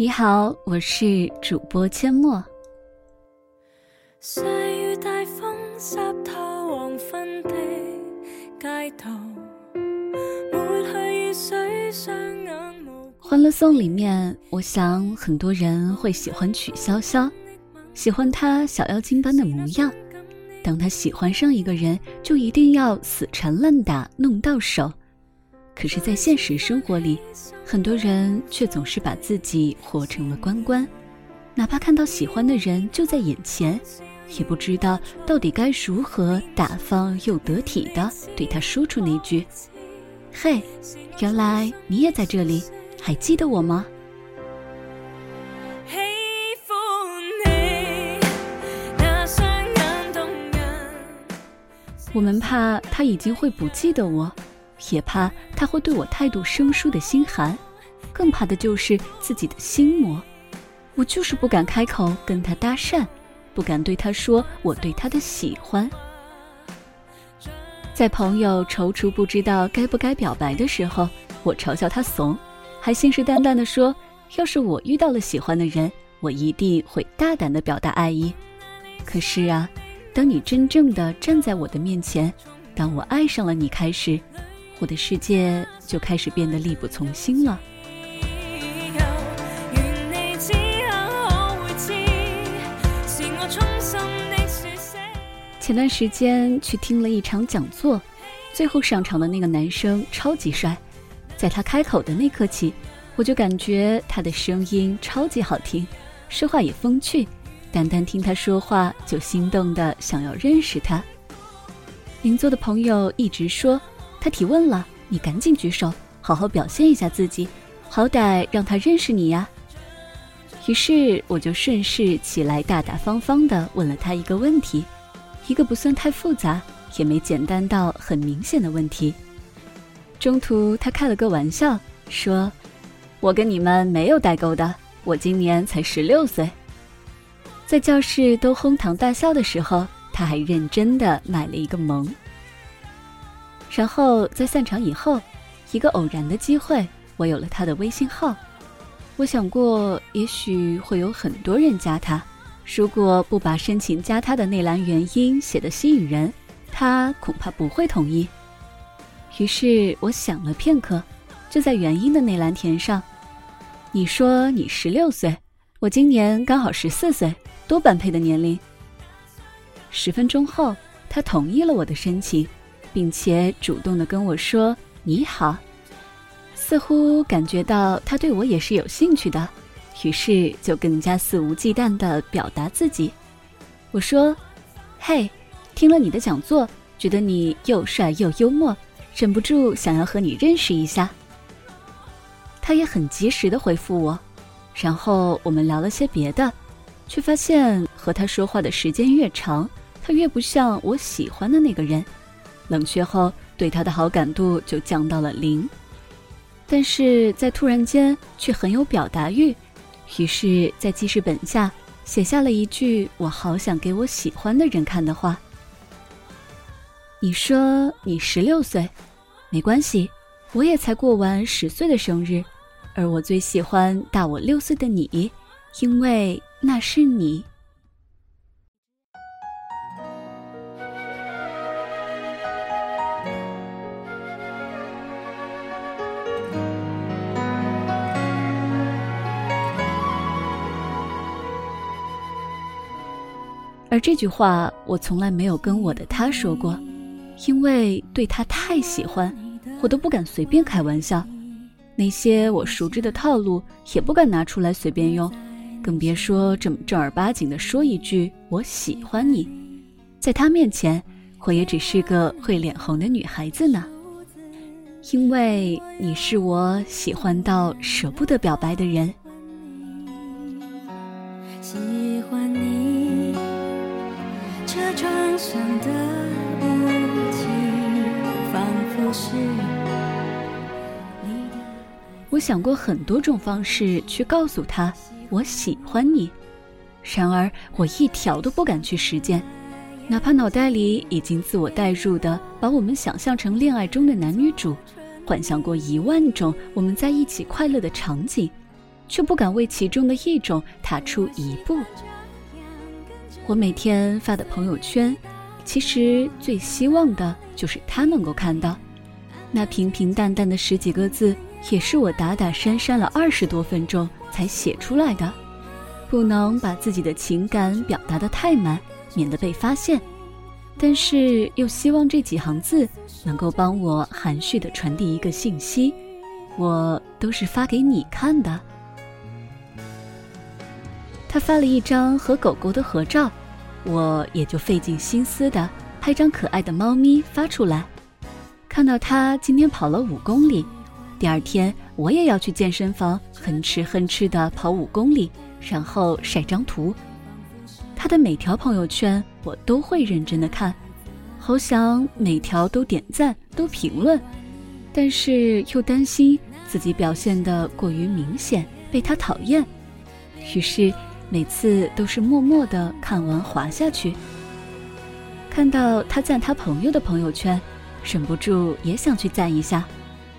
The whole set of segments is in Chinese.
你好，我是主播阡陌。欢乐颂里面，我想很多人会喜欢曲筱绡，喜欢她小妖精般的模样。当他喜欢上一个人，就一定要死缠烂打，弄到手。可是，在现实生活里，很多人却总是把自己活成了关关，哪怕看到喜欢的人就在眼前，也不知道到底该如何大方又得体的对他说出那句：“嘿，原来你也在这里，还记得我吗？”我们怕他已经会不记得我，也怕他会对我态度生疏的心寒，更怕的就是自己的心魔。我就是不敢开口跟他搭讪，不敢对他说我对他的喜欢。在朋友踌躇不知道该不该表白的时候，我嘲笑他怂，还信誓旦旦地说：要是我遇到了喜欢的人，我一定会大胆地表达爱意。可是啊。当你真正的站在我的面前，当我爱上了你开始，我的世界就开始变得力不从心了。前段时间去听了一场讲座，最后上场的那个男生超级帅，在他开口的那刻起，我就感觉他的声音超级好听，说话也风趣。单单听他说话就心动的想要认识他。邻座的朋友一直说他提问了，你赶紧举手，好好表现一下自己，好歹让他认识你呀。于是我就顺势起来，大大方方的问了他一个问题，一个不算太复杂，也没简单到很明显的问题。中途他开了个玩笑，说：“我跟你们没有代沟的，我今年才十六岁。”在教室都哄堂大笑的时候，他还认真的买了一个萌。然后在散场以后，一个偶然的机会，我有了他的微信号。我想过，也许会有很多人加他，如果不把申请加他的那栏原因写得吸引人，他恐怕不会同意。于是我想了片刻，就在原因的那栏填上：“你说你十六岁，我今年刚好十四岁。”多般配的年龄。十分钟后，他同意了我的申请，并且主动的跟我说：“你好。”似乎感觉到他对我也是有兴趣的，于是就更加肆无忌惮的表达自己。我说：“嘿，听了你的讲座，觉得你又帅又幽默，忍不住想要和你认识一下。”他也很及时的回复我，然后我们聊了些别的。却发现和他说话的时间越长，他越不像我喜欢的那个人。冷却后，对他的好感度就降到了零。但是在突然间，却很有表达欲。于是，在记事本下写下了一句我好想给我喜欢的人看的话：“你说你十六岁，没关系，我也才过完十岁的生日，而我最喜欢大我六岁的你，因为。”那是你。而这句话，我从来没有跟我的他说过，因为对他太喜欢，我都不敢随便开玩笑，那些我熟知的套路也不敢拿出来随便用。更别说这么正儿八经的说一句“我喜欢你”，在他面前，我也只是个会脸红的女孩子呢。因为你是我喜欢到舍不得表白的人。我想过很多种方式去告诉他。我喜欢你，然而我一条都不敢去实践，哪怕脑袋里已经自我代入的把我们想象成恋爱中的男女主，幻想过一万种我们在一起快乐的场景，却不敢为其中的一种踏出一步。我每天发的朋友圈，其实最希望的就是他能够看到。那平平淡淡的十几个字，也是我打打删删了二十多分钟才写出来的。不能把自己的情感表达的太满，免得被发现。但是又希望这几行字能够帮我含蓄的传递一个信息，我都是发给你看的。他发了一张和狗狗的合照，我也就费尽心思的拍张可爱的猫咪发出来。看到他今天跑了五公里，第二天我也要去健身房哼哧哼哧的跑五公里，然后晒张图。他的每条朋友圈我都会认真的看，好想每条都点赞都评论，但是又担心自己表现的过于明显被他讨厌，于是每次都是默默的看完滑下去。看到他赞他朋友的朋友圈。忍不住也想去赞一下，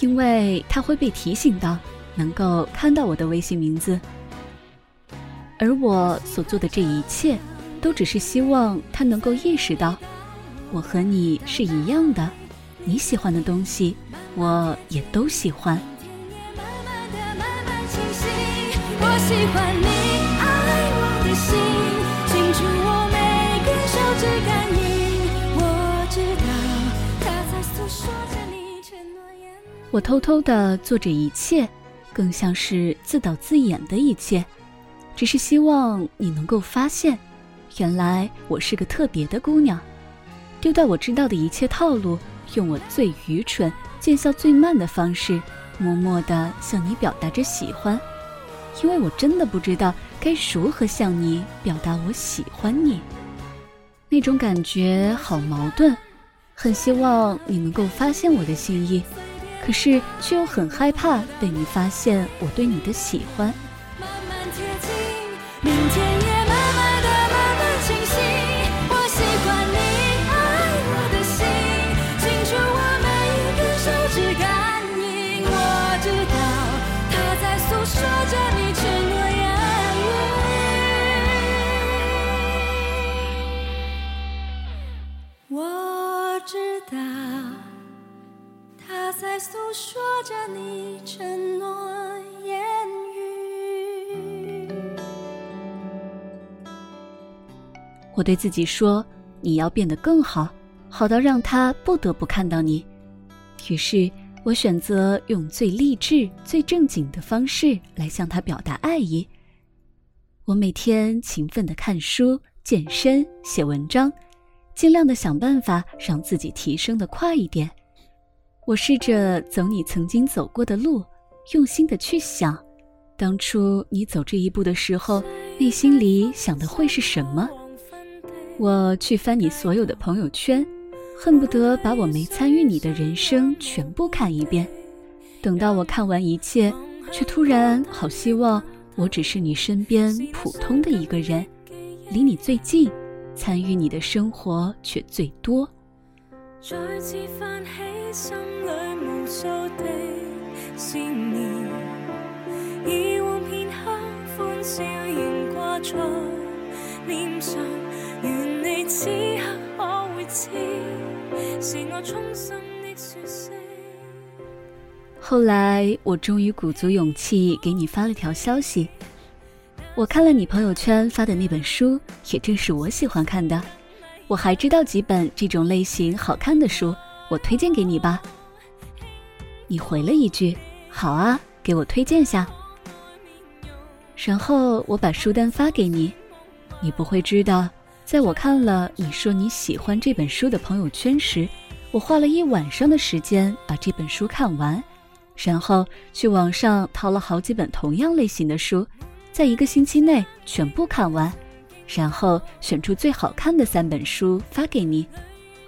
因为他会被提醒到，能够看到我的微信名字。而我所做的这一切，都只是希望他能够意识到，我和你是一样的，你喜欢的东西，我也都喜欢。我喜欢你爱我的心，清楚我每根手指感应。我偷偷的做着一切，更像是自导自演的一切，只是希望你能够发现，原来我是个特别的姑娘。丢掉我知道的一切套路，用我最愚蠢、见效最慢的方式，默默的向你表达着喜欢，因为我真的不知道该如何向你表达我喜欢你。那种感觉好矛盾，很希望你能够发现我的心意。可是，却又很害怕被你发现我对你的喜欢。说着你承诺言语。我对自己说：“你要变得更好，好到让他不得不看到你。”于是，我选择用最励志、最正经的方式来向他表达爱意。我每天勤奋的看书、健身、写文章，尽量的想办法让自己提升的快一点。我试着走你曾经走过的路，用心的去想，当初你走这一步的时候，内心里想的会是什么？我去翻你所有的朋友圈，恨不得把我没参与你的人生全部看一遍。等到我看完一切，却突然好希望我只是你身边普通的一个人，离你最近，参与你的生活却最多。再次泛起心里无数的思念，以往片刻欢笑仍挂在脸上，愿你此刻可会知，是我衷心的说声。后来，我终于鼓足勇气给你发了条消息。我看了你朋友圈发的那本书，也正是我喜欢看的。我还知道几本这种类型好看的书，我推荐给你吧。你回了一句：“好啊，给我推荐下。”然后我把书单发给你，你不会知道，在我看了你说你喜欢这本书的朋友圈时，我花了一晚上的时间把这本书看完，然后去网上淘了好几本同样类型的书，在一个星期内全部看完。然后选出最好看的三本书发给你，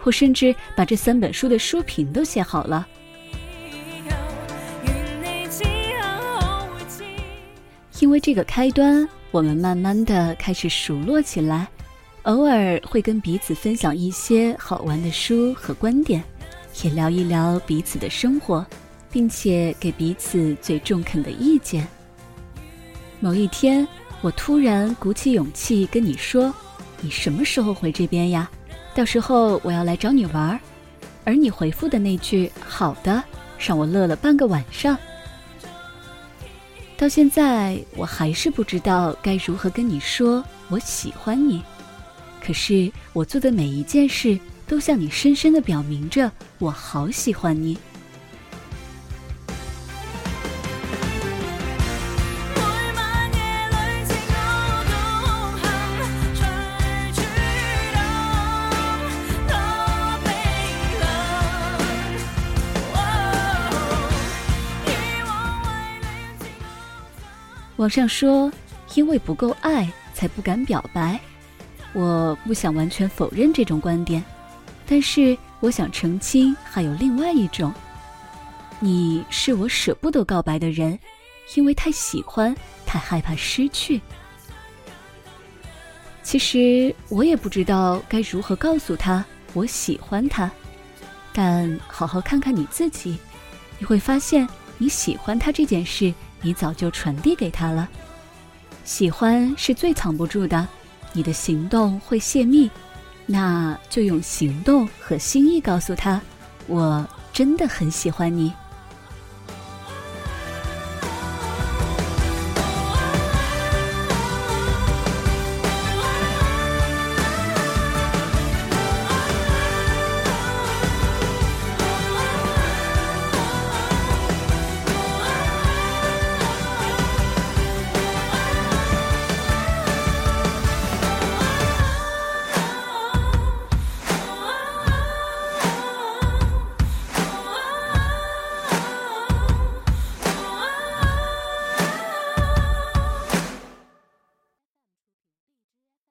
我甚至把这三本书的书评都写好了。因为这个开端，我们慢慢的开始熟络起来，偶尔会跟彼此分享一些好玩的书和观点，也聊一聊彼此的生活，并且给彼此最中肯的意见。某一天，我突然鼓起勇气跟你说：“你什么时候回这边呀？到时候我要来找你玩儿。”而你回复的那句“好的”，让我乐了半个晚上。到现在，我还是不知道该如何跟你说我喜欢你。可是我做的每一件事，都向你深深的表明着我好喜欢你。网上说，因为不够爱，才不敢表白。我不想完全否认这种观点，但是我想澄清，还有另外一种。你是我舍不得告白的人，因为太喜欢，太害怕失去。其实我也不知道该如何告诉他我喜欢他，但好好看看你自己，你会发现你喜欢他这件事。你早就传递给他了，喜欢是最藏不住的，你的行动会泄密，那就用行动和心意告诉他，我真的很喜欢你。